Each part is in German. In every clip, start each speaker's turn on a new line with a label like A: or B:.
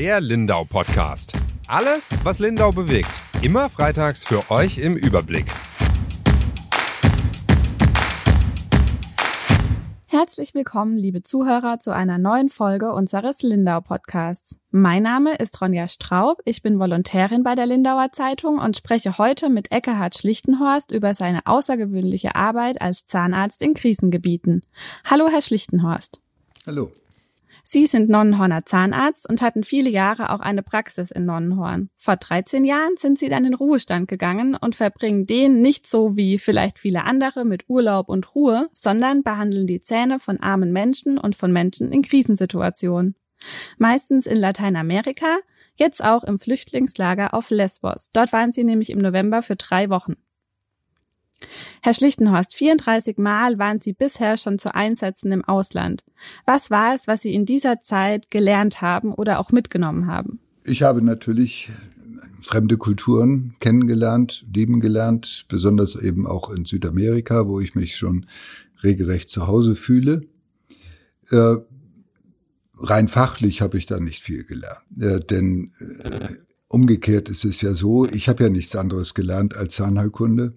A: Der Lindau Podcast. Alles, was Lindau bewegt. Immer freitags für euch im Überblick.
B: Herzlich willkommen, liebe Zuhörer, zu einer neuen Folge unseres Lindau Podcasts. Mein Name ist Ronja Straub, ich bin Volontärin bei der Lindauer Zeitung und spreche heute mit Eckehard Schlichtenhorst über seine außergewöhnliche Arbeit als Zahnarzt in Krisengebieten. Hallo, Herr Schlichtenhorst.
C: Hallo.
B: Sie sind Nonnenhorner Zahnarzt und hatten viele Jahre auch eine Praxis in Nonnenhorn. Vor 13 Jahren sind Sie dann in Ruhestand gegangen und verbringen den nicht so wie vielleicht viele andere mit Urlaub und Ruhe, sondern behandeln die Zähne von armen Menschen und von Menschen in Krisensituationen. Meistens in Lateinamerika, jetzt auch im Flüchtlingslager auf Lesbos. Dort waren Sie nämlich im November für drei Wochen. Herr Schlichtenhorst, 34 Mal waren Sie bisher schon zu Einsätzen im Ausland. Was war es, was Sie in dieser Zeit gelernt haben oder auch mitgenommen haben?
C: Ich habe natürlich fremde Kulturen kennengelernt, lieben gelernt, besonders eben auch in Südamerika, wo ich mich schon regelrecht zu Hause fühle. Äh, rein fachlich habe ich da nicht viel gelernt, äh, denn äh, umgekehrt ist es ja so, ich habe ja nichts anderes gelernt als Zahnheilkunde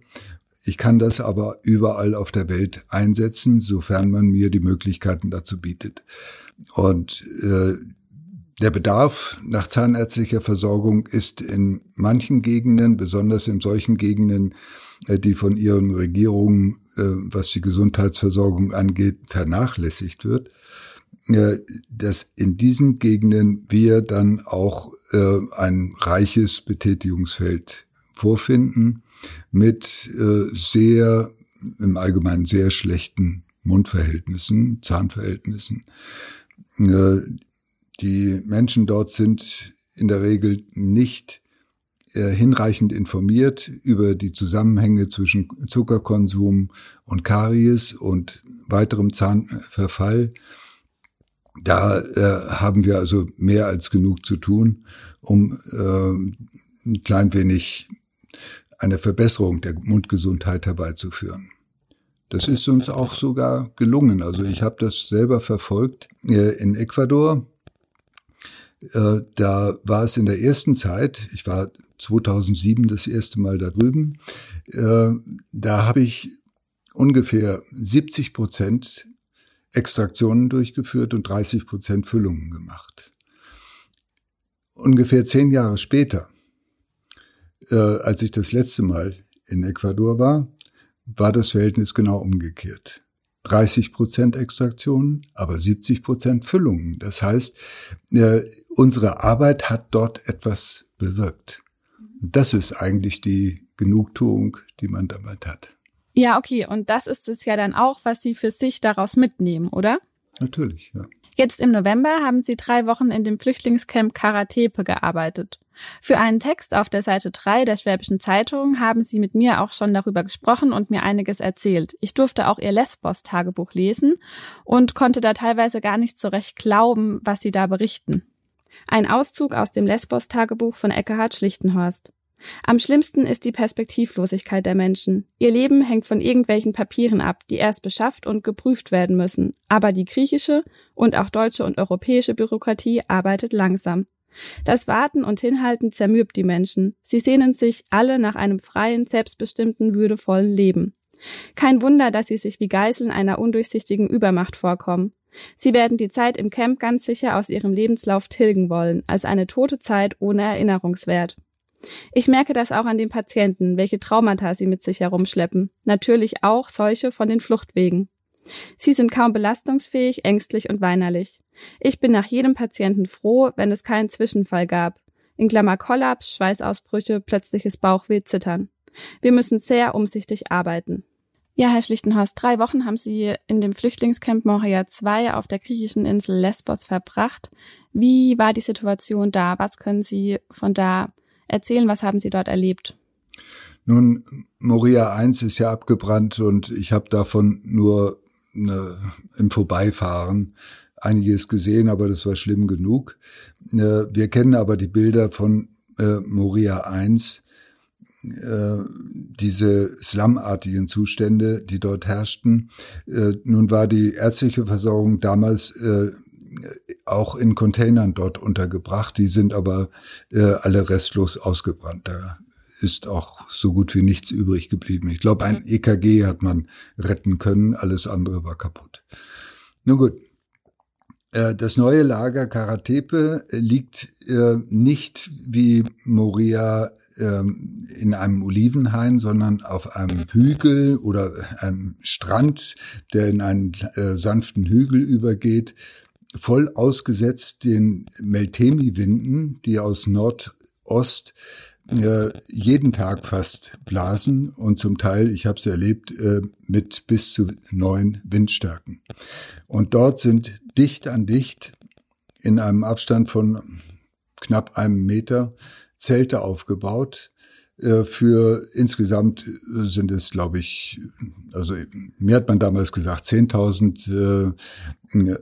C: ich kann das aber überall auf der Welt einsetzen, sofern man mir die Möglichkeiten dazu bietet. Und äh, der Bedarf nach zahnärztlicher Versorgung ist in manchen Gegenden, besonders in solchen Gegenden, äh, die von ihren Regierungen, äh, was die Gesundheitsversorgung angeht, vernachlässigt wird, äh, dass in diesen Gegenden wir dann auch ein reiches Betätigungsfeld vorfinden mit äh, sehr, im Allgemeinen sehr schlechten Mundverhältnissen, Zahnverhältnissen. Äh, die Menschen dort sind in der Regel nicht äh, hinreichend informiert über die Zusammenhänge zwischen Zuckerkonsum und Karies und weiterem Zahnverfall. Da äh, haben wir also mehr als genug zu tun, um äh, ein klein wenig eine Verbesserung der Mundgesundheit herbeizuführen. Das ist uns auch sogar gelungen. Also ich habe das selber verfolgt äh, in Ecuador. Äh, da war es in der ersten Zeit, ich war 2007 das erste Mal da drüben, äh, da habe ich ungefähr 70 Prozent Extraktionen durchgeführt und 30 Prozent Füllungen gemacht. Ungefähr zehn Jahre später äh, als ich das letzte Mal in Ecuador war, war das Verhältnis genau umgekehrt. 30 Prozent Extraktionen, aber 70 Prozent Füllungen. Das heißt, äh, unsere Arbeit hat dort etwas bewirkt. Das ist eigentlich die Genugtuung, die man damit hat.
B: Ja, okay. Und das ist es ja dann auch, was Sie für sich daraus mitnehmen, oder?
C: Natürlich, ja.
B: Jetzt im November haben Sie drei Wochen in dem Flüchtlingscamp Karatepe gearbeitet. Für einen Text auf der Seite 3 der Schwäbischen Zeitung haben Sie mit mir auch schon darüber gesprochen und mir einiges erzählt. Ich durfte auch Ihr Lesbos-Tagebuch lesen und konnte da teilweise gar nicht so recht glauben, was Sie da berichten. Ein Auszug aus dem Lesbos-Tagebuch von Eckehard Schlichtenhorst. Am schlimmsten ist die Perspektivlosigkeit der Menschen. Ihr Leben hängt von irgendwelchen Papieren ab, die erst beschafft und geprüft werden müssen. Aber die griechische und auch deutsche und europäische Bürokratie arbeitet langsam. Das Warten und Hinhalten zermürbt die Menschen. Sie sehnen sich alle nach einem freien, selbstbestimmten, würdevollen Leben. Kein Wunder, dass sie sich wie Geißeln einer undurchsichtigen Übermacht vorkommen. Sie werden die Zeit im Camp ganz sicher aus ihrem Lebenslauf tilgen wollen, als eine tote Zeit ohne Erinnerungswert. Ich merke das auch an den Patienten, welche Traumata sie mit sich herumschleppen. Natürlich auch solche von den Fluchtwegen. Sie sind kaum belastungsfähig, ängstlich und weinerlich. Ich bin nach jedem Patienten froh, wenn es keinen Zwischenfall gab. In Klammer Kollaps, Schweißausbrüche, plötzliches Bauchweh, Zittern. Wir müssen sehr umsichtig arbeiten. Ja, Herr Schlichtenhorst, drei Wochen haben Sie in dem Flüchtlingscamp Moria 2 auf der griechischen Insel Lesbos verbracht. Wie war die Situation da? Was können Sie von da erzählen? Was haben Sie dort erlebt?
C: Nun, Moria 1 ist ja abgebrannt und ich habe davon nur ne, im Vorbeifahren einiges gesehen, aber das war schlimm genug. Äh, wir kennen aber die Bilder von äh, Moria 1, äh, diese slamartigen Zustände, die dort herrschten. Äh, nun war die ärztliche Versorgung damals äh, auch in Containern dort untergebracht. Die sind aber äh, alle restlos ausgebrannt. Da ist auch so gut wie nichts übrig geblieben. Ich glaube, ein EKG hat man retten können, alles andere war kaputt. Nun gut, äh, das neue Lager Karatepe liegt äh, nicht wie Moria ähm, in einem Olivenhain, sondern auf einem Hügel oder einem Strand, der in einen äh, sanften Hügel übergeht, voll ausgesetzt den Meltemi-Winden, die aus Nordost jeden Tag fast blasen und zum Teil, ich habe es erlebt, mit bis zu neun Windstärken. Und dort sind dicht an dicht in einem Abstand von knapp einem Meter Zelte aufgebaut. Äh, für insgesamt äh, sind es, glaube ich, also mir hat man damals gesagt, 10.000 äh,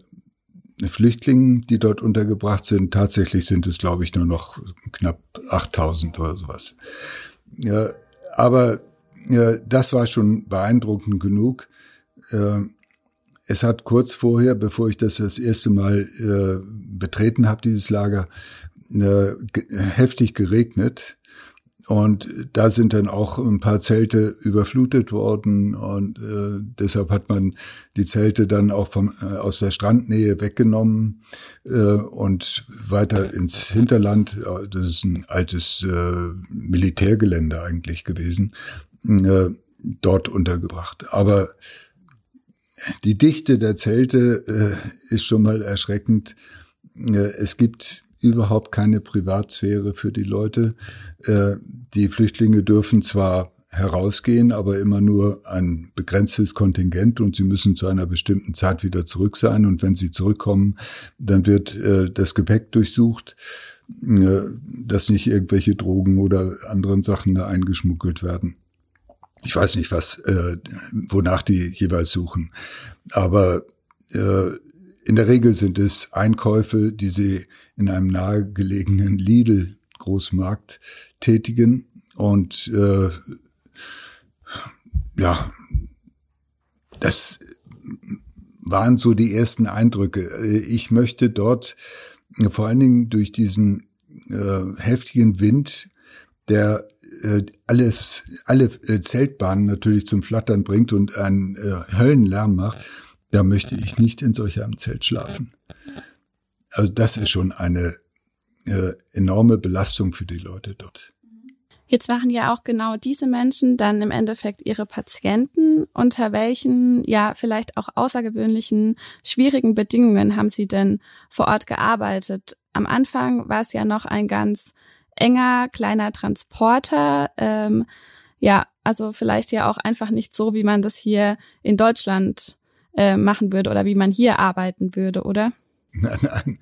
C: Flüchtlingen, die dort untergebracht sind. Tatsächlich sind es, glaube ich, nur noch knapp 8.000 oder sowas. Ja, aber ja, das war schon beeindruckend genug. Äh, es hat kurz vorher, bevor ich das das erste Mal äh, betreten habe, dieses Lager, äh, heftig geregnet. Und da sind dann auch ein paar Zelte überflutet worden und äh, deshalb hat man die Zelte dann auch vom, äh, aus der Strandnähe weggenommen äh, und weiter ins Hinterland. Das ist ein altes äh, Militärgelände eigentlich gewesen, äh, dort untergebracht. Aber die Dichte der Zelte äh, ist schon mal erschreckend. Äh, es gibt überhaupt keine Privatsphäre für die Leute. Äh, die Flüchtlinge dürfen zwar herausgehen, aber immer nur ein begrenztes Kontingent und sie müssen zu einer bestimmten Zeit wieder zurück sein. Und wenn sie zurückkommen, dann wird äh, das Gepäck durchsucht, äh, dass nicht irgendwelche Drogen oder anderen Sachen da eingeschmuggelt werden. Ich weiß nicht, was, äh, wonach die jeweils suchen. Aber in der Regel sind es Einkäufe, die sie in einem nahegelegenen Lidl Großmarkt tätigen. Und äh, ja, das waren so die ersten Eindrücke. Ich möchte dort vor allen Dingen durch diesen äh, heftigen Wind, der äh, alles, alle äh, Zeltbahnen natürlich zum Flattern bringt und einen äh, Höllenlärm macht, da möchte ich nicht in solch einem Zelt schlafen. Also das ist schon eine äh, enorme Belastung für die Leute dort.
B: Jetzt waren ja auch genau diese Menschen dann im Endeffekt ihre Patienten. Unter welchen, ja, vielleicht auch außergewöhnlichen, schwierigen Bedingungen haben sie denn vor Ort gearbeitet? Am Anfang war es ja noch ein ganz enger, kleiner Transporter. Ähm, ja, also vielleicht ja auch einfach nicht so, wie man das hier in Deutschland äh, machen würde oder wie man hier arbeiten würde, oder?
C: Nein, nein.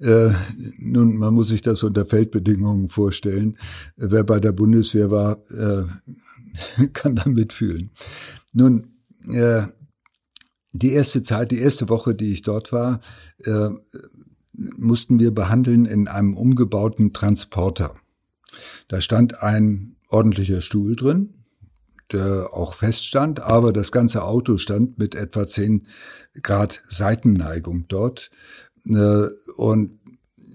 C: Äh, nun, man muss sich das unter Feldbedingungen vorstellen. Wer bei der Bundeswehr war, äh, kann da mitfühlen. Nun, äh, die erste Zeit, die erste Woche, die ich dort war, äh, mussten wir behandeln in einem umgebauten Transporter. Da stand ein ordentlicher Stuhl drin, der auch feststand, aber das ganze Auto stand mit etwa 10 Grad Seitenneigung dort. Äh, und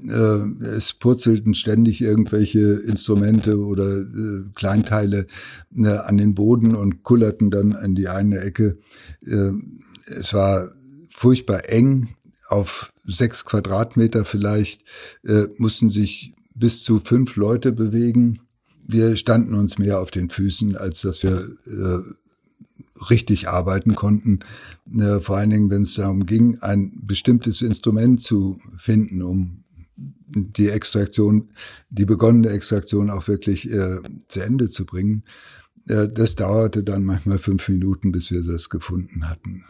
C: äh, es purzelten ständig irgendwelche Instrumente oder äh, Kleinteile an den Boden und kullerten dann in die eine Ecke. Es war furchtbar eng auf sechs Quadratmeter vielleicht, mussten sich bis zu fünf Leute bewegen. Wir standen uns mehr auf den Füßen, als dass wir äh, richtig arbeiten konnten. Äh, vor allen Dingen, wenn es darum ging, ein bestimmtes Instrument zu finden, um die Extraktion, die begonnene Extraktion auch wirklich äh, zu Ende zu bringen. Äh, das dauerte dann manchmal fünf Minuten, bis wir das gefunden hatten,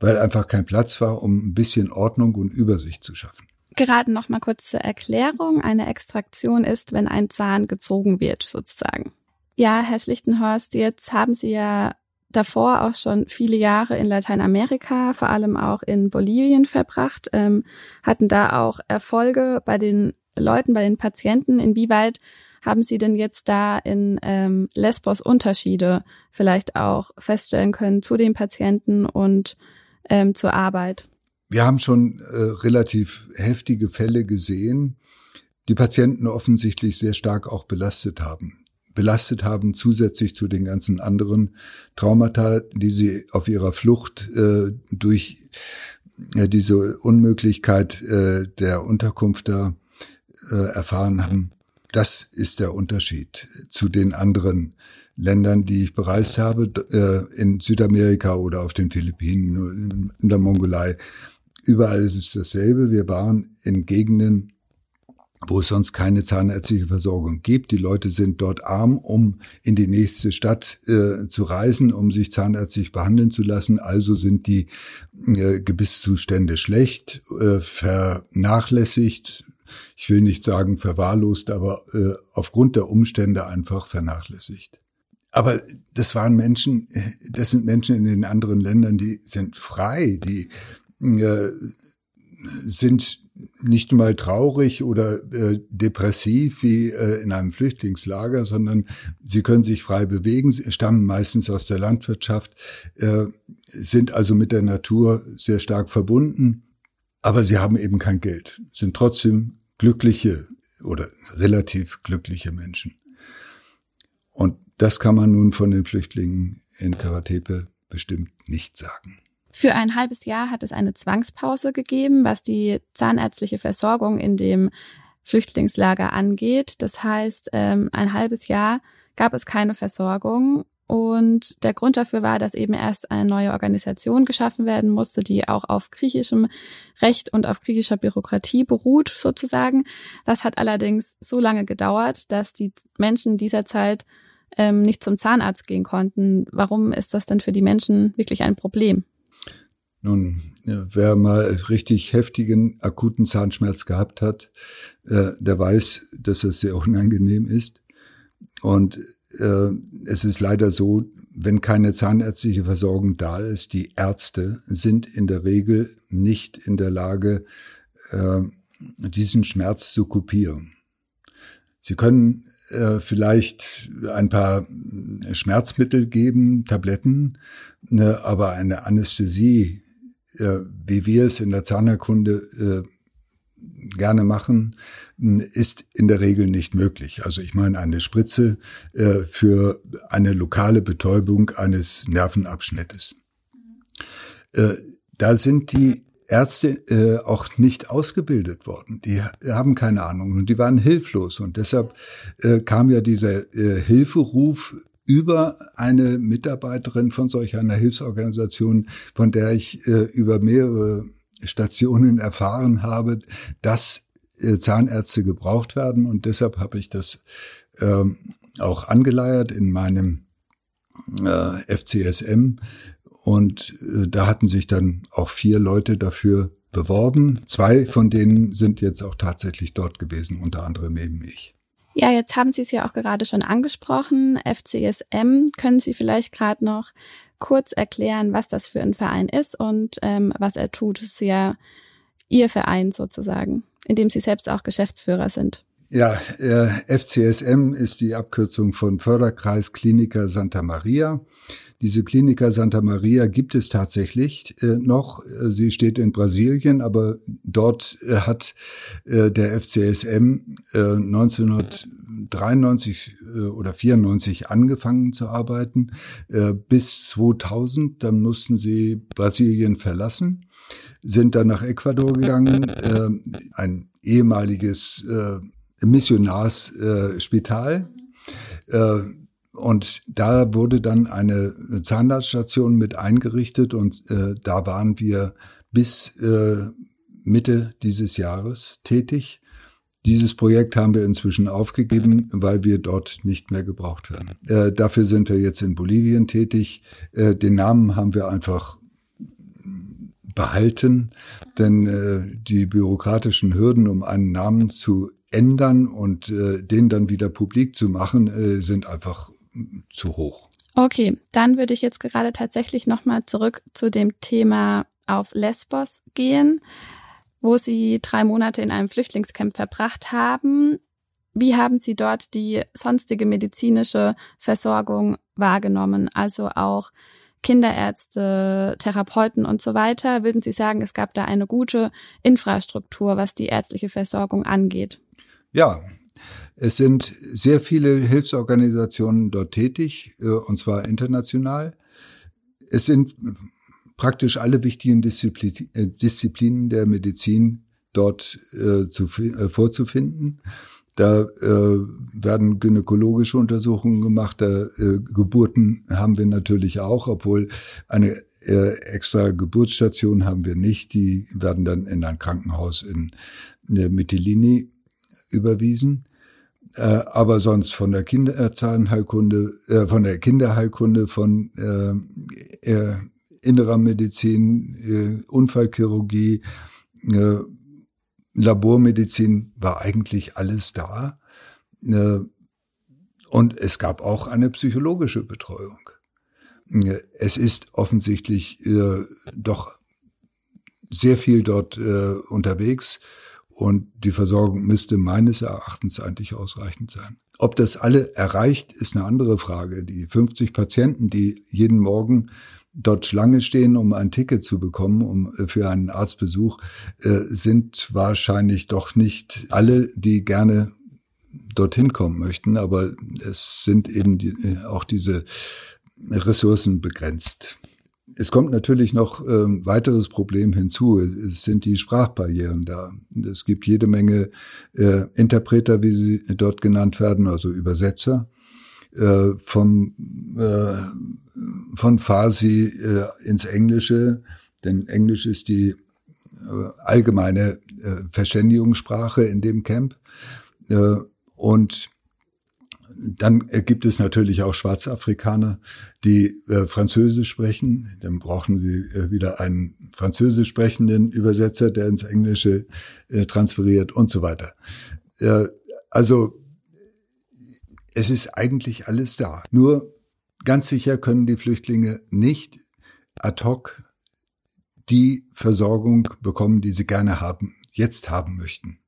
C: weil einfach kein Platz war, um ein bisschen Ordnung und Übersicht zu schaffen.
B: Gerade noch mal kurz zur Erklärung. Eine Extraktion ist, wenn ein Zahn gezogen wird, sozusagen. Ja, Herr Schlichtenhorst, jetzt haben Sie ja davor auch schon viele Jahre in Lateinamerika, vor allem auch in Bolivien verbracht, ähm, hatten da auch Erfolge bei den Leuten, bei den Patienten. Inwieweit haben Sie denn jetzt da in ähm, Lesbos Unterschiede vielleicht auch feststellen können zu den Patienten und ähm, zur Arbeit?
C: Wir haben schon äh, relativ heftige Fälle gesehen, die Patienten offensichtlich sehr stark auch belastet haben. Belastet haben zusätzlich zu den ganzen anderen Traumata, die sie auf ihrer Flucht äh, durch äh, diese Unmöglichkeit äh, der Unterkunft da äh, erfahren haben. Das ist der Unterschied zu den anderen Ländern, die ich bereist habe, äh, in Südamerika oder auf den Philippinen, in der Mongolei. Überall ist es dasselbe. Wir waren in Gegenden, wo es sonst keine zahnärztliche Versorgung gibt. Die Leute sind dort arm, um in die nächste Stadt äh, zu reisen, um sich zahnärztlich behandeln zu lassen. Also sind die äh, Gebisszustände schlecht, äh, vernachlässigt. Ich will nicht sagen verwahrlost, aber äh, aufgrund der Umstände einfach vernachlässigt. Aber das waren Menschen, das sind Menschen in den anderen Ländern, die sind frei, die äh, sind nicht mal traurig oder äh, depressiv wie äh, in einem Flüchtlingslager, sondern sie können sich frei bewegen, stammen meistens aus der Landwirtschaft, äh, sind also mit der Natur sehr stark verbunden, aber sie haben eben kein Geld, sind trotzdem glückliche oder relativ glückliche Menschen. Und das kann man nun von den Flüchtlingen in Karatepe bestimmt nicht sagen.
B: Für ein halbes Jahr hat es eine Zwangspause gegeben, was die zahnärztliche Versorgung in dem Flüchtlingslager angeht. Das heißt, ähm, ein halbes Jahr gab es keine Versorgung. Und der Grund dafür war, dass eben erst eine neue Organisation geschaffen werden musste, die auch auf griechischem Recht und auf griechischer Bürokratie beruht, sozusagen. Das hat allerdings so lange gedauert, dass die Menschen dieser Zeit ähm, nicht zum Zahnarzt gehen konnten. Warum ist das denn für die Menschen wirklich ein Problem?
C: Nun, wer mal richtig heftigen akuten Zahnschmerz gehabt hat, äh, der weiß, dass es sehr unangenehm ist. Und äh, es ist leider so, wenn keine zahnärztliche Versorgung da ist, die Ärzte sind in der Regel nicht in der Lage, äh, diesen Schmerz zu kopieren. Sie können äh, vielleicht ein paar Schmerzmittel geben, Tabletten, ne, aber eine Anästhesie äh, wie wir es in der Zahnerkunde äh, gerne machen, ist in der Regel nicht möglich. Also ich meine eine Spritze äh, für eine lokale Betäubung eines Nervenabschnittes. Äh, da sind die Ärzte äh, auch nicht ausgebildet worden. Die haben keine Ahnung und die waren hilflos. Und deshalb äh, kam ja dieser äh, Hilferuf über eine Mitarbeiterin von solch einer Hilfsorganisation, von der ich äh, über mehrere Stationen erfahren habe, dass äh, Zahnärzte gebraucht werden. Und deshalb habe ich das äh, auch angeleiert in meinem äh, FCSM. Und äh, da hatten sich dann auch vier Leute dafür beworben. Zwei von denen sind jetzt auch tatsächlich dort gewesen, unter anderem eben ich.
B: Ja, jetzt haben Sie es ja auch gerade schon angesprochen, FCSM. Können Sie vielleicht gerade noch kurz erklären, was das für ein Verein ist und ähm, was er tut? Es ist ja Ihr Verein sozusagen, in dem Sie selbst auch Geschäftsführer sind.
C: Ja, äh, FCSM ist die Abkürzung von Förderkreis Kliniker Santa Maria. Diese Klinika Santa Maria gibt es tatsächlich äh, noch. Äh, sie steht in Brasilien, aber dort äh, hat äh, der FCSM 1993 äh, äh, oder 94 angefangen zu arbeiten bis 2000. Dann mussten sie Brasilien verlassen, sind dann nach Ecuador gegangen, ein ehemaliges Missionarsspital. Und da wurde dann eine Zahnarztstation mit eingerichtet und äh, da waren wir bis äh, Mitte dieses Jahres tätig. Dieses Projekt haben wir inzwischen aufgegeben, weil wir dort nicht mehr gebraucht werden. Äh, dafür sind wir jetzt in Bolivien tätig. Äh, den Namen haben wir einfach behalten, denn äh, die bürokratischen Hürden, um einen Namen zu ändern und äh, den dann wieder publik zu machen, äh, sind einfach zu hoch.
B: Okay, dann würde ich jetzt gerade tatsächlich nochmal zurück zu dem Thema auf Lesbos gehen, wo Sie drei Monate in einem Flüchtlingscamp verbracht haben. Wie haben Sie dort die sonstige medizinische Versorgung wahrgenommen? Also auch Kinderärzte, Therapeuten und so weiter. Würden Sie sagen, es gab da eine gute Infrastruktur, was die ärztliche Versorgung angeht?
C: Ja, es sind sehr viele Hilfsorganisationen dort tätig, äh, und zwar international. Es sind praktisch alle wichtigen äh, Disziplinen der Medizin dort äh, zu, äh, vorzufinden. Da äh, werden gynäkologische Untersuchungen gemacht, da, äh, Geburten haben wir natürlich auch, obwohl eine äh, extra Geburtsstation haben wir nicht. Die werden dann in ein Krankenhaus in, der Mytilini überwiesen. Äh, aber sonst von der Kinderzahnheilkunde, äh, von der Kinderheilkunde, von äh, äh, innerer Medizin, äh, Unfallchirurgie, äh, Labormedizin war eigentlich alles da. Äh, und es gab auch eine psychologische Betreuung. Äh, es ist offensichtlich äh, doch sehr viel dort äh, unterwegs und die Versorgung müsste meines Erachtens eigentlich ausreichend sein. Ob das alle erreicht, ist eine andere Frage. Die 50 Patienten, die jeden Morgen dort Schlange stehen, um ein Ticket zu bekommen, um äh, für einen Arztbesuch, äh, sind wahrscheinlich doch nicht alle, die gerne dorthin kommen möchten, aber es sind eben die, äh, auch diese Ressourcen begrenzt. Es kommt natürlich noch ein weiteres Problem hinzu. Es sind die Sprachbarrieren da. Es gibt jede Menge äh, Interpreter, wie sie dort genannt werden, also Übersetzer äh, vom, äh, von Farsi äh, ins Englische, denn Englisch ist die äh, allgemeine äh, Verständigungssprache in dem Camp. Äh, und dann gibt es natürlich auch Schwarzafrikaner, die äh, Französisch sprechen. Dann brauchen sie äh, wieder einen französisch sprechenden Übersetzer, der ins Englische äh, transferiert und so weiter. Äh, also es ist eigentlich alles da. Nur ganz sicher können die Flüchtlinge nicht ad hoc die Versorgung bekommen, die sie gerne haben, jetzt haben möchten.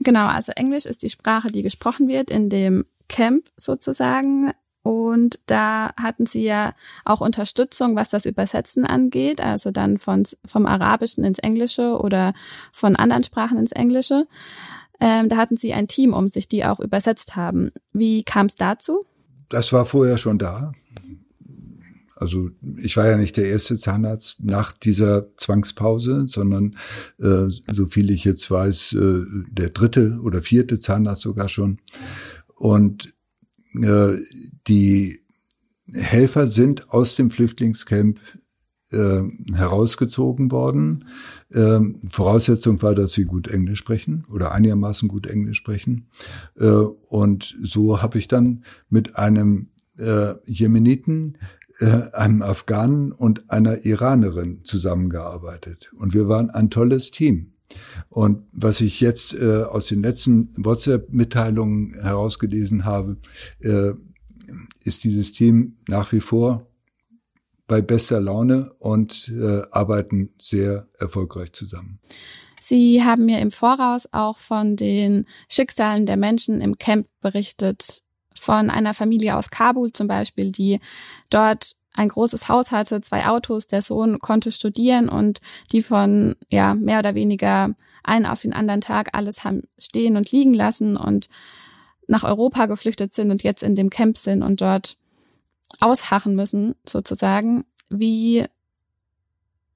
B: Genau, also Englisch ist die Sprache, die gesprochen wird in dem Camp sozusagen. Und da hatten sie ja auch Unterstützung, was das Übersetzen angeht, also dann von, vom Arabischen ins Englische oder von anderen Sprachen ins Englische. Ähm, da hatten sie ein Team um sich, die auch übersetzt haben. Wie kam es dazu?
C: Das war vorher schon da. Also ich war ja nicht der erste Zahnarzt nach dieser Zwangspause, sondern äh, so viel ich jetzt weiß, äh, der dritte oder vierte Zahnarzt sogar schon. Und äh, die Helfer sind aus dem Flüchtlingscamp äh, herausgezogen worden. Ähm, Voraussetzung war, dass sie gut Englisch sprechen oder einigermaßen gut Englisch sprechen. Äh, und so habe ich dann mit einem äh, Jemeniten, äh, einem Afghanen und einer Iranerin zusammengearbeitet. Und wir waren ein tolles Team. Und was ich jetzt äh, aus den letzten WhatsApp-Mitteilungen herausgelesen habe, äh, ist dieses Team nach wie vor bei bester Laune und äh, arbeiten sehr erfolgreich zusammen.
B: Sie haben mir im Voraus auch von den Schicksalen der Menschen im Camp berichtet, von einer Familie aus Kabul zum Beispiel, die dort ein großes Haus hatte, zwei Autos, der Sohn konnte studieren und die von ja mehr oder weniger einen auf den anderen Tag alles haben stehen und liegen lassen und nach Europa geflüchtet sind und jetzt in dem Camp sind und dort ausharren müssen, sozusagen. Wie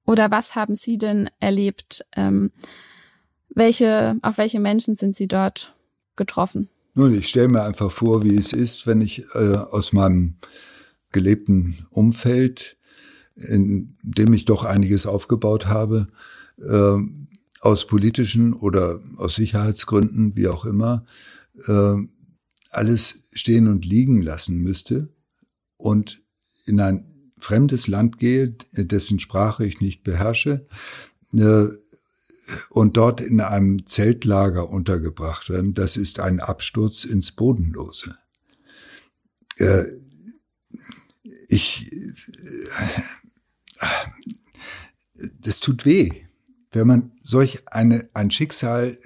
B: oder was haben Sie denn erlebt? Ähm, welche, auf welche Menschen sind Sie dort getroffen?
C: Nun, ich stelle mir einfach vor, wie es ist, wenn ich äh, aus meinem gelebten Umfeld, in dem ich doch einiges aufgebaut habe, äh, aus politischen oder aus Sicherheitsgründen, wie auch immer, äh, alles stehen und liegen lassen müsste und in ein fremdes Land gehe, dessen Sprache ich nicht beherrsche, äh, und dort in einem Zeltlager untergebracht werden, das ist ein Absturz ins Bodenlose. Äh, ich, äh, das tut weh, wenn man solch eine, ein Schicksal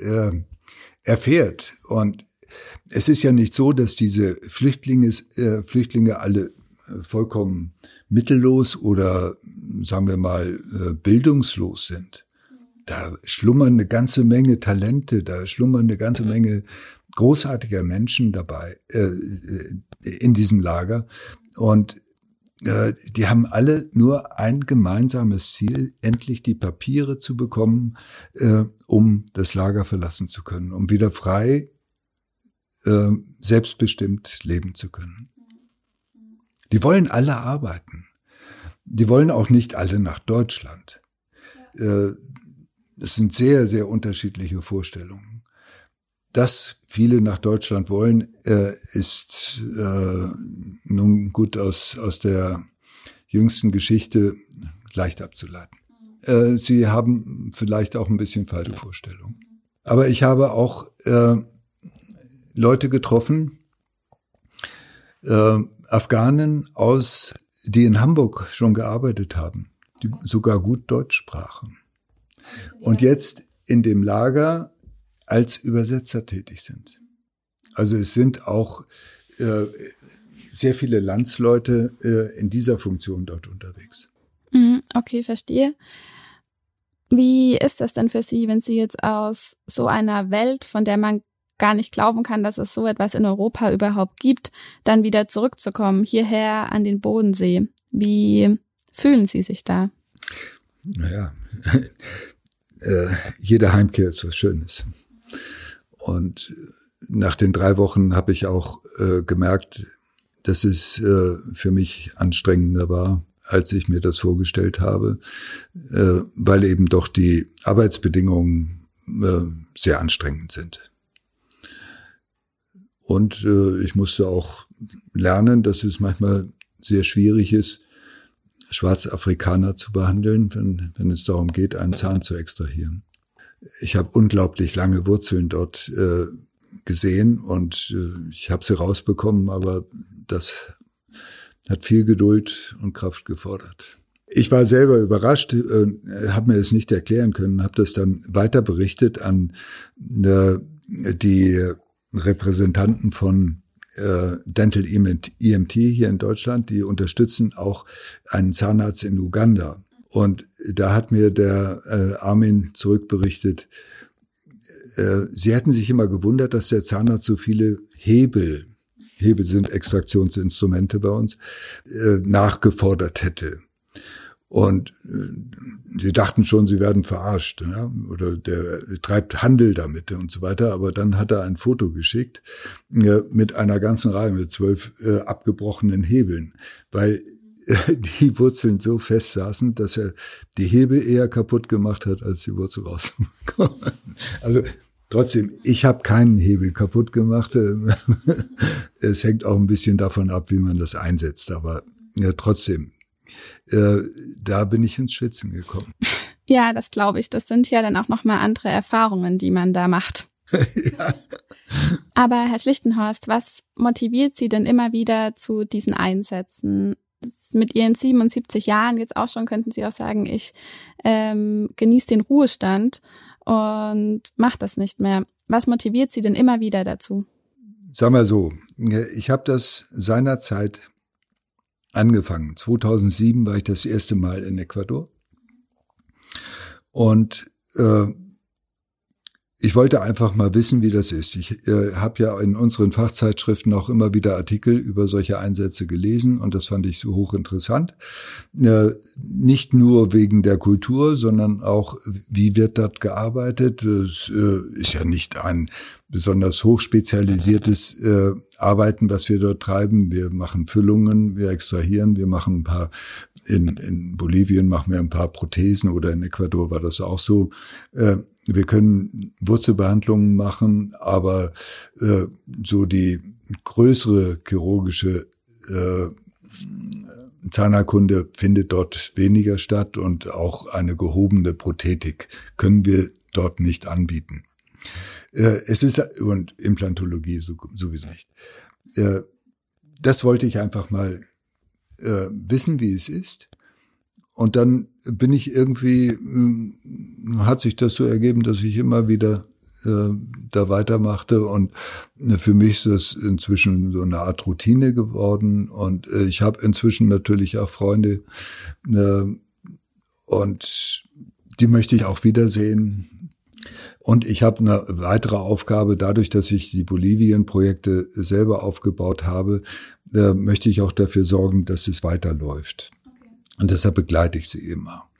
C: erfährt. Und es ist ja nicht so, dass diese Flüchtlinge, Flüchtlinge alle vollkommen mittellos oder sagen wir mal bildungslos sind. Da schlummern eine ganze Menge Talente, da schlummern eine ganze Menge großartiger Menschen dabei äh, in diesem Lager. Und äh, die haben alle nur ein gemeinsames Ziel, endlich die Papiere zu bekommen, äh, um das Lager verlassen zu können, um wieder frei, äh, selbstbestimmt leben zu können. Die wollen alle arbeiten. Die wollen auch nicht alle nach Deutschland. Äh, es sind sehr, sehr unterschiedliche Vorstellungen dass viele nach Deutschland wollen, äh, ist äh, nun gut aus, aus der jüngsten Geschichte leicht abzuleiten. Äh, sie haben vielleicht auch ein bisschen falsche Vorstellungen. Aber ich habe auch äh, Leute getroffen, äh, Afghanen aus, die in Hamburg schon gearbeitet haben, die sogar gut Deutsch sprachen. Und jetzt in dem Lager als Übersetzer tätig sind. Also es sind auch äh, sehr viele Landsleute äh, in dieser Funktion dort unterwegs.
B: Mhm, okay, verstehe. Wie ist das denn für Sie, wenn Sie jetzt aus so einer Welt, von der man gar nicht glauben kann, dass es so etwas in Europa überhaupt gibt, dann wieder zurückzukommen, hierher an den Bodensee? Wie fühlen Sie sich da?
C: Naja, äh, jede Heimkehr ist was Schönes. Und nach den drei Wochen habe ich auch äh, gemerkt, dass es äh, für mich anstrengender war, als ich mir das vorgestellt habe, äh, weil eben doch die Arbeitsbedingungen äh, sehr anstrengend sind. Und äh, ich musste auch lernen, dass es manchmal sehr schwierig ist, Schwarzafrikaner zu behandeln, wenn, wenn es darum geht, einen Zahn zu extrahieren ich habe unglaublich lange Wurzeln dort äh, gesehen und äh, ich habe sie rausbekommen, aber das hat viel Geduld und Kraft gefordert. Ich war selber überrascht, äh, habe mir es nicht erklären können, habe das dann weiter berichtet an äh, die Repräsentanten von äh, Dental EMT hier in Deutschland, die unterstützen auch einen Zahnarzt in Uganda. Und da hat mir der äh, Armin zurückberichtet, äh, sie hätten sich immer gewundert, dass der Zahnarzt so viele Hebel, Hebel sind Extraktionsinstrumente bei uns, äh, nachgefordert hätte. Und äh, sie dachten schon, sie werden verarscht ja? oder der treibt Handel damit und so weiter. Aber dann hat er ein Foto geschickt äh, mit einer ganzen Reihe mit zwölf äh, abgebrochenen Hebeln, weil die Wurzeln so fest saßen, dass er die Hebel eher kaputt gemacht hat, als die Wurzel rausgekommen. Also trotzdem, ich habe keinen Hebel kaputt gemacht. Es hängt auch ein bisschen davon ab, wie man das einsetzt. Aber ja, trotzdem, äh, da bin ich ins Schwitzen gekommen.
B: Ja, das glaube ich. Das sind ja dann auch nochmal andere Erfahrungen, die man da macht. ja. Aber Herr Schlichtenhorst, was motiviert Sie denn immer wieder zu diesen Einsätzen? mit ihren 77 Jahren jetzt auch schon könnten sie auch sagen, ich ähm, genieße den Ruhestand und mache das nicht mehr. Was motiviert sie denn immer wieder dazu?
C: Sag mal so, ich habe das seinerzeit angefangen. 2007 war ich das erste Mal in Ecuador und äh, ich wollte einfach mal wissen, wie das ist. Ich äh, habe ja in unseren Fachzeitschriften auch immer wieder Artikel über solche Einsätze gelesen und das fand ich so hochinteressant. Äh, nicht nur wegen der Kultur, sondern auch, wie wird dort gearbeitet. Es äh, ist ja nicht ein besonders hochspezialisiertes äh, Arbeiten, was wir dort treiben. Wir machen Füllungen, wir extrahieren, wir machen ein paar in, in Bolivien machen wir ein paar Prothesen oder in Ecuador war das auch so. Äh, wir können Wurzelbehandlungen machen, aber äh, so die größere chirurgische äh, Zahnerkunde findet dort weniger statt und auch eine gehobene Prothetik können wir dort nicht anbieten. Äh, es ist und Implantologie sowieso nicht. Äh, das wollte ich einfach mal äh, wissen, wie es ist. Und dann bin ich irgendwie, hm, hat sich das so ergeben, dass ich immer wieder äh, da weitermachte. Und äh, für mich ist das inzwischen so eine Art Routine geworden. Und äh, ich habe inzwischen natürlich auch Freunde äh, und die möchte ich auch wiedersehen. Und ich habe eine weitere Aufgabe, dadurch, dass ich die Bolivien-Projekte selber aufgebaut habe, äh, möchte ich auch dafür sorgen, dass es weiterläuft. Und deshalb begleite ich sie immer.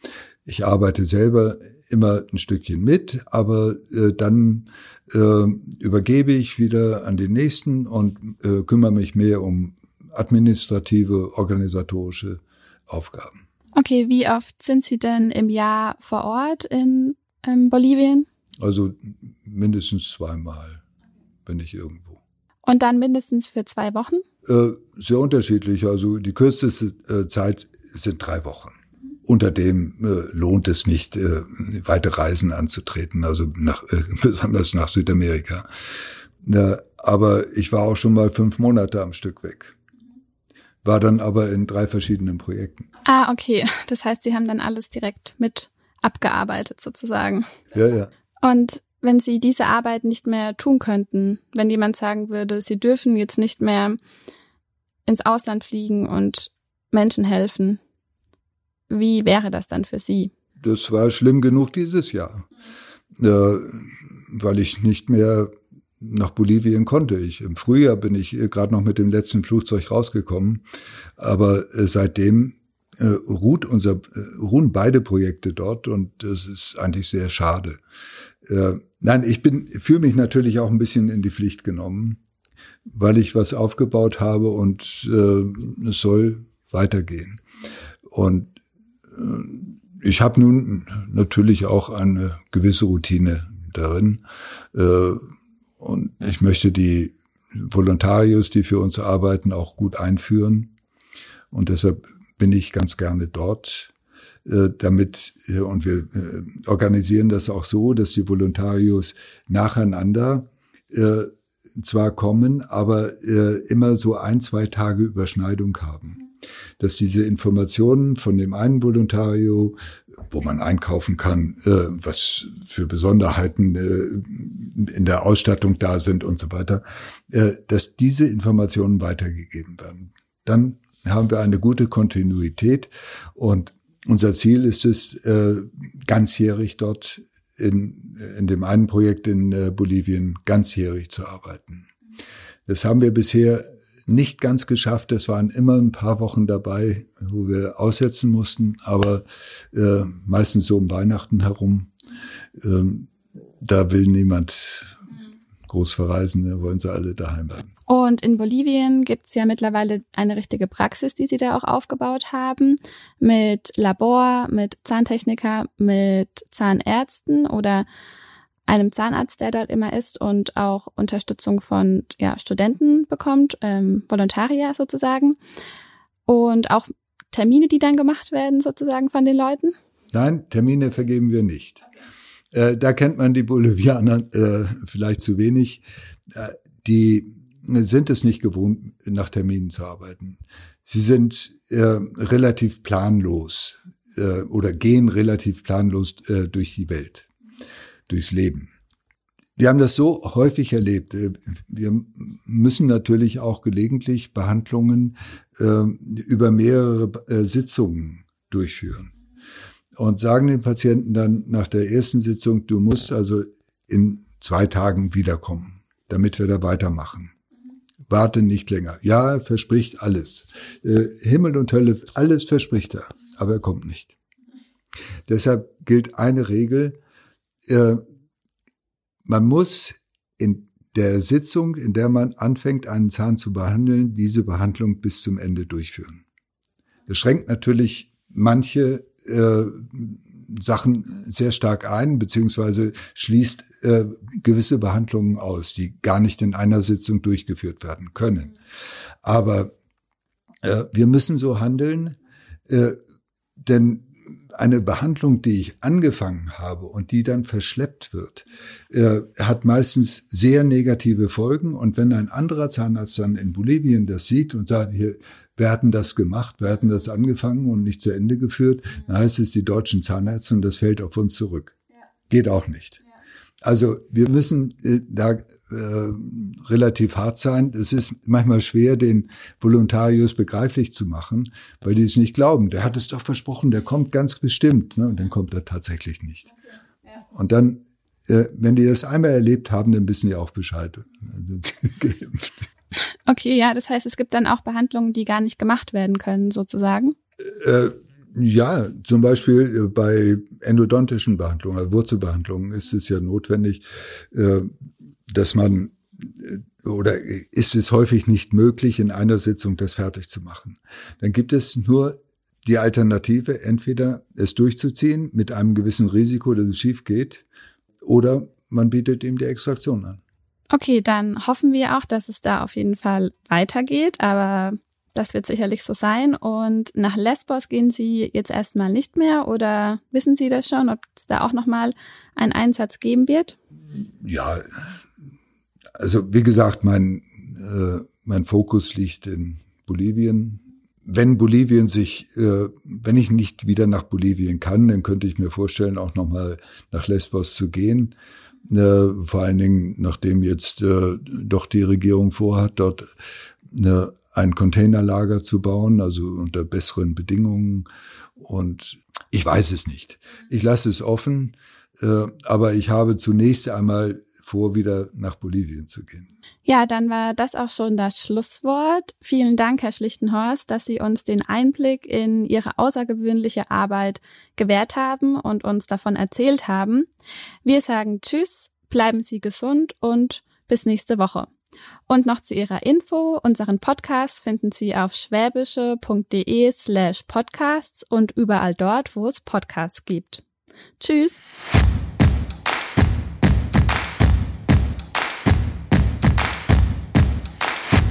C: Ich arbeite selber immer ein Stückchen mit, aber äh, dann äh, übergebe ich wieder an den nächsten und äh, kümmere mich mehr um administrative, organisatorische Aufgaben.
B: Okay, wie oft sind Sie denn im Jahr vor Ort in ähm, Bolivien?
C: Also mindestens zweimal bin ich irgendwo.
B: Und dann mindestens für zwei Wochen?
C: Äh, sehr unterschiedlich. Also die kürzeste äh, Zeit sind drei Wochen unter dem äh, lohnt es nicht, äh, weite Reisen anzutreten, also nach, äh, besonders nach Südamerika. Aber ich war auch schon mal fünf Monate am Stück weg. War dann aber in drei verschiedenen Projekten.
B: Ah, okay. Das heißt, Sie haben dann alles direkt mit abgearbeitet sozusagen.
C: Ja, ja.
B: Und wenn Sie diese Arbeit nicht mehr tun könnten, wenn jemand sagen würde, Sie dürfen jetzt nicht mehr ins Ausland fliegen und Menschen helfen, wie wäre das dann für Sie?
C: Das war schlimm genug dieses Jahr, äh, weil ich nicht mehr nach Bolivien konnte. Ich im Frühjahr bin ich gerade noch mit dem letzten Flugzeug rausgekommen, aber äh, seitdem äh, ruht unser äh, ruhen beide Projekte dort und das ist eigentlich sehr schade. Äh, nein, ich bin fühle mich natürlich auch ein bisschen in die Pflicht genommen, weil ich was aufgebaut habe und äh, es soll weitergehen. Und ich habe nun natürlich auch eine gewisse Routine darin. Äh, und ich möchte die Volontarios, die für uns arbeiten, auch gut einführen. Und deshalb bin ich ganz gerne dort, äh, damit, äh, und wir organisieren das auch so, dass die Volontarios nacheinander zwar kommen, aber immer so ein, zwei Tage Überschneidung haben dass diese Informationen von dem einen Volontario, wo man einkaufen kann, äh, was für Besonderheiten äh, in der Ausstattung da sind und so weiter, äh, dass diese Informationen weitergegeben werden. Dann haben wir eine gute Kontinuität und unser Ziel ist es, äh, ganzjährig dort in, in dem einen Projekt in äh, Bolivien ganzjährig zu arbeiten. Das haben wir bisher nicht ganz geschafft. Es waren immer ein paar Wochen dabei, wo wir aussetzen mussten, aber äh, meistens so um Weihnachten herum. Ähm, da will niemand groß verreisen, da wollen sie alle daheim bleiben.
B: Und in Bolivien gibt's ja mittlerweile eine richtige Praxis, die Sie da auch aufgebaut haben, mit Labor, mit Zahntechniker, mit Zahnärzten oder einem Zahnarzt, der dort immer ist und auch Unterstützung von ja, Studenten bekommt, ähm, Volontarier sozusagen. Und auch Termine, die dann gemacht werden sozusagen von den Leuten?
C: Nein, Termine vergeben wir nicht. Äh, da kennt man die Bolivianer äh, vielleicht zu wenig. Äh, die sind es nicht gewohnt, nach Terminen zu arbeiten. Sie sind äh, relativ planlos äh, oder gehen relativ planlos äh, durch die Welt durchs Leben. Wir haben das so häufig erlebt. Äh, wir müssen natürlich auch gelegentlich Behandlungen äh, über mehrere äh, Sitzungen durchführen und sagen den Patienten dann nach der ersten Sitzung, du musst also in zwei Tagen wiederkommen, damit wir da weitermachen. Warte nicht länger. Ja, er verspricht alles. Äh, Himmel und Hölle, alles verspricht er, aber er kommt nicht. Deshalb gilt eine Regel, äh, man muss in der Sitzung, in der man anfängt, einen Zahn zu behandeln, diese Behandlung bis zum Ende durchführen. Das schränkt natürlich manche äh, Sachen sehr stark ein, beziehungsweise schließt äh, gewisse Behandlungen aus, die gar nicht in einer Sitzung durchgeführt werden können. Aber äh, wir müssen so handeln, äh, denn eine Behandlung, die ich angefangen habe und die dann verschleppt wird, äh, hat meistens sehr negative Folgen. Und wenn ein anderer Zahnarzt dann in Bolivien das sieht und sagt, hier, wir hatten das gemacht, wir hatten das angefangen und nicht zu Ende geführt, dann heißt es die deutschen Zahnärzte und das fällt auf uns zurück. Ja. Geht auch nicht. Also wir müssen äh, da äh, relativ hart sein. Es ist manchmal schwer, den Voluntarius begreiflich zu machen, weil die es nicht glauben. Der hat es doch versprochen, der kommt ganz bestimmt. Ne? Und dann kommt er tatsächlich nicht. Und dann, äh, wenn die das einmal erlebt haben, dann wissen die auch Bescheid. Dann sind sie geimpft.
B: Okay, ja, das heißt, es gibt dann auch Behandlungen, die gar nicht gemacht werden können, sozusagen.
C: Äh, ja, zum Beispiel äh, bei endodontischen Behandlungen, also Wurzelbehandlungen, ist es ja notwendig, äh, dass man äh, oder ist es häufig nicht möglich, in einer Sitzung das fertig zu machen. Dann gibt es nur die Alternative, entweder es durchzuziehen mit einem gewissen Risiko, dass es schief geht, oder man bietet ihm die Extraktion an.
B: Okay, dann hoffen wir auch, dass es da auf jeden Fall weitergeht, aber das wird sicherlich so sein. Und nach Lesbos gehen Sie jetzt erstmal nicht mehr oder wissen Sie das schon, ob es da auch nochmal einen Einsatz geben wird?
C: Ja, also wie gesagt, mein, äh, mein Fokus liegt in Bolivien. Wenn Bolivien sich, äh, wenn ich nicht wieder nach Bolivien kann, dann könnte ich mir vorstellen, auch nochmal nach Lesbos zu gehen. Äh, vor allen Dingen, nachdem jetzt äh, doch die Regierung vorhat, dort eine ein Containerlager zu bauen, also unter besseren Bedingungen. Und ich weiß es nicht. Ich lasse es offen, äh, aber ich habe zunächst einmal vor, wieder nach Bolivien zu gehen.
B: Ja, dann war das auch schon das Schlusswort. Vielen Dank, Herr Schlichtenhorst, dass Sie uns den Einblick in Ihre außergewöhnliche Arbeit gewährt haben und uns davon erzählt haben. Wir sagen Tschüss, bleiben Sie gesund und bis nächste Woche. Und noch zu Ihrer Info, unseren Podcast finden Sie auf schwäbische.de slash podcasts und überall dort, wo es Podcasts gibt. Tschüss!